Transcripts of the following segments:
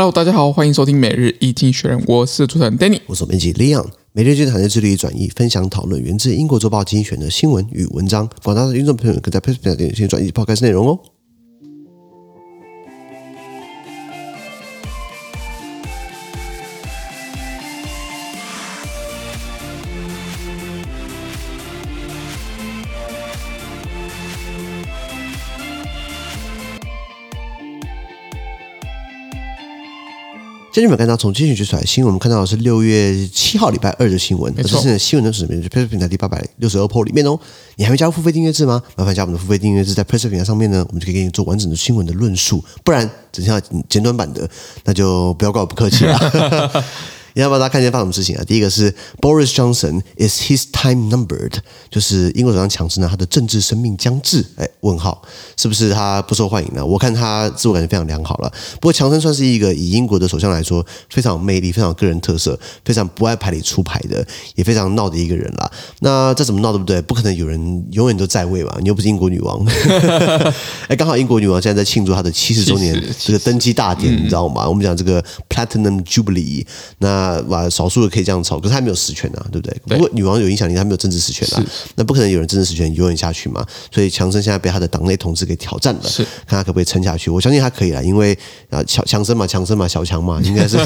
Hello，大家好，欢迎收听每日一经济学人，我是主持人 Danny，我是编辑 Leon。每日经济产业致力于转移、分享、讨论源自英国周报精选的新闻与文章，广大的听众朋友可在 Facebook 点进行转译 Podcast 内容哦。今天你们看到从精选出来新闻，我们看到的是六月七号礼拜二的新闻。这是现在新闻的什么，就 PressPlay 平台第八百六十二 po 里面哦。你还没加入付费订阅制吗？麻烦加我们的付费订阅制，在 PressPlay 平台上面呢，我们就可以给你做完整的新闻的论述。不然只剩下简短版的，那就不要怪我不客气了。你要不要大家看一下发生什么事情啊？第一个是 Boris Johnson is his time numbered，就是英国首相强生呢，他的政治生命将至。哎，问号，是不是他不受欢迎呢？我看他自我感觉非常良好了。不过强生算是一个以英国的首相来说非常有魅力、非常有个人特色、非常不爱牌里出牌的，也非常闹的一个人啦。那这怎么闹对不对？不可能有人永远都在位吧，你又不是英国女王。哎，刚好英国女王现在在庆祝她的七十周年这个登基大典，你知道吗？我们讲这个 Platinum Jubilee，那。那把少数的可以这样炒，可是他没有实权啊，对不对？对，不过女王有影响力，他没有政治实权啊，那不可能有人政治实权永远下去嘛。所以强生现在被他的党内同志给挑战了，是看他可不可以撑下去。我相信他可以了，因为啊，强强生嘛，强生嘛，小强嘛，应该是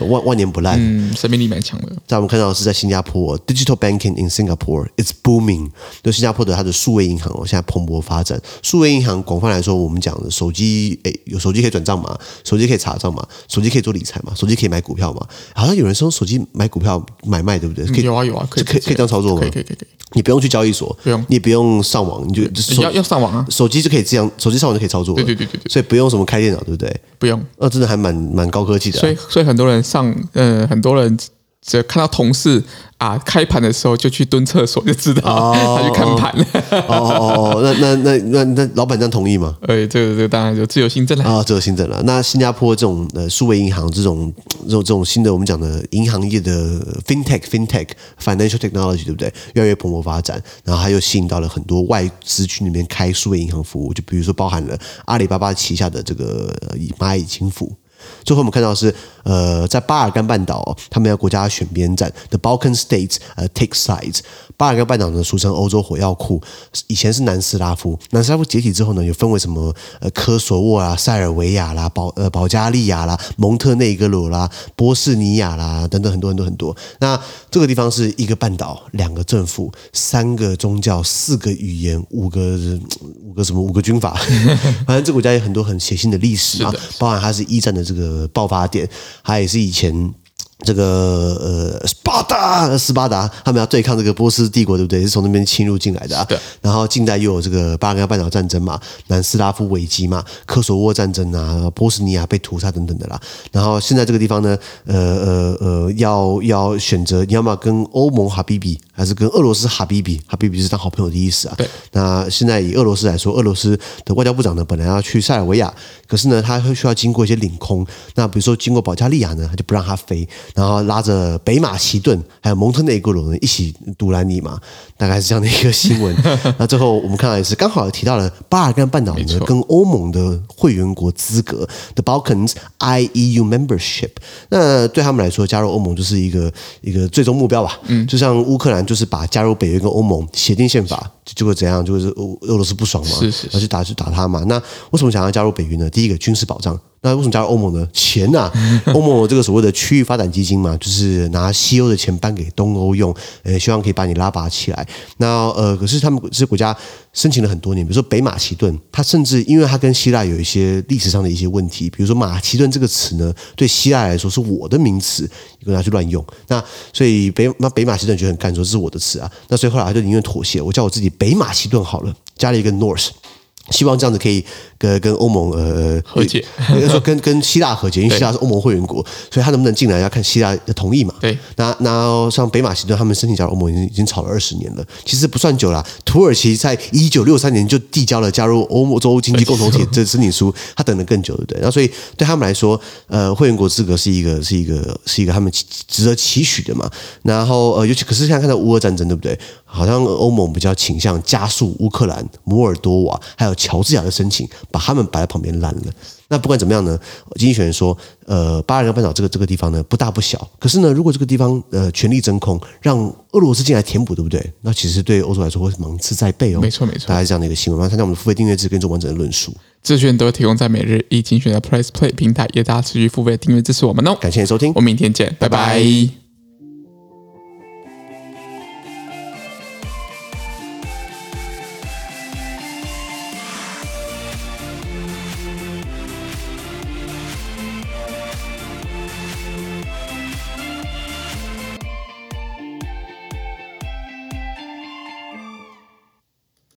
万万年不烂，嗯，生命力蛮强的。在我们看到的是在新加坡，Digital Banking in Singapore it's booming，就新加坡的它的数位银行哦，现在蓬勃发展。数位银行广泛来说，我们讲的手机，诶，有手机可以转账嘛？手机可以查账嘛？手机可以做理财嘛？手机可以买股票嘛？好像。有人说手机买股票买卖对不对？可以有啊有啊，可以可以可以这样操作吗？可以可以可以。你不用去交易所，不用，你不用上网，你就要要上网啊，手机就可以这样，手机上网就可以操作。对对对对，所以不用什么开电脑，对不对？不用，那真的还蛮蛮高科技的。所以所以很多人上，呃，很多人只要看到同事。啊，开盘的时候就去蹲厕所，就知道他去看盘。哦哦哦，那那那那那老板这样同意吗？哎，这个这个当然就自由新政了啊，自由新政了。那新加坡这种呃数位银行这种这种这种新的我们讲的银行业的 FinTech FinTech Financial Technology 对不对？越来越蓬勃发展，然后它又吸引到了很多外资去那边开数位银行服务，就比如说包含了阿里巴巴旗下的这个蚂蚁金服。最后我们看到是，呃，在巴尔干半岛，他们要国家选边站，The Balkan States 呃 take sides。巴尔干半岛呢，俗称欧洲火药库，以前是南斯拉夫。南斯拉夫解体之后呢，又分为什么呃科索沃啊、塞尔维亚啦、保呃保加利亚啦、蒙特内哥罗啦、波士尼亚啦等等很多很多很多。那这个地方是一个半岛，两个政府，三个宗教，四个语言，五个五个什么五个军阀。反正这个国家有很多很血腥的历史啊，包含它是一战的这个个爆发点，它也是以前。这个呃，斯巴达，斯巴达，他们要对抗这个波斯帝国，对不对？是从那边侵入进来的啊。对。然后近代又有这个巴尔干半岛战争嘛，南斯拉夫危机嘛，科索沃战争啊，波斯尼亚被屠杀等等的啦。然后现在这个地方呢，呃呃呃，要要选择你要么跟欧盟哈比比，还是跟俄罗斯哈比比？哈比比是当好朋友的意思啊。对。那现在以俄罗斯来说，俄罗斯的外交部长呢，本来要去塞尔维亚，可是呢，他会需要经过一些领空。那比如说经过保加利亚呢，他就不让他飞。然后拉着北马其顿还有蒙特内哥罗人一起独揽你嘛，大概是这样的一个新闻。那最后我们看到也是刚好提到了巴尔干半岛呢跟欧盟的会员国资格，The Balkans IEU membership。那对他们来说，加入欧盟就是一个一个最终目标吧。嗯，就像乌克兰就是把加入北约跟欧盟写进宪法，结果怎样？就是俄俄罗斯不爽嘛，是是，是，要去打去打他嘛。那为什么想要加入北约呢？第一个军事保障。那为什么加入欧盟呢？钱呐、啊，欧盟有这个所谓的区域发展基金嘛，就是拿西欧的钱搬给东欧用，呃，希望可以把你拉拔起来。那呃，可是他们这些国家申请了很多年，比如说北马其顿，它甚至因为它跟希腊有一些历史上的一些问题，比如说马其顿这个词呢，对希腊来说是我的名词，你跟他去乱用。那所以北那北马其顿觉得很干，说这是我的词啊。那所以后来他就宁愿妥协，我叫我自己北马其顿好了，加了一个 North。希望这样子可以跟跟欧盟呃和解，应该说跟跟希腊和解，因为希腊是欧盟会员国，所以他能不能进来要看希腊的同意嘛。对，那那像北马其顿他们申请加入欧盟已经已经吵了二十年了，其实不算久了。土耳其在一九六三年就递交了加入欧洲经济共同体这申请书，他等了更久，对不对？那所以对他们来说，呃，会员国资格是一个是一个是一个他们值得期许的嘛。然后呃，尤其可是现在看到乌俄战争，对不对？好像欧盟比较倾向加速乌克兰、摩尔多瓦还有乔治亚的申请，把他们摆在旁边烂了。那不管怎么样呢，经济学人说，呃，巴尔干半岛这个这个地方呢不大不小，可是呢，如果这个地方呃权力真空，让俄罗斯进来填补，对不对？那其实对欧洲来说会芒刺在背哦。没错没错，大概是这样的一个新闻。那参加我们的付费订阅制跟做完整的论述，资讯都会提供在每日一精选的 Press Play 平台，也大家持续付费订阅支持我们哦。感谢你收听，我们明天见，拜拜。拜拜。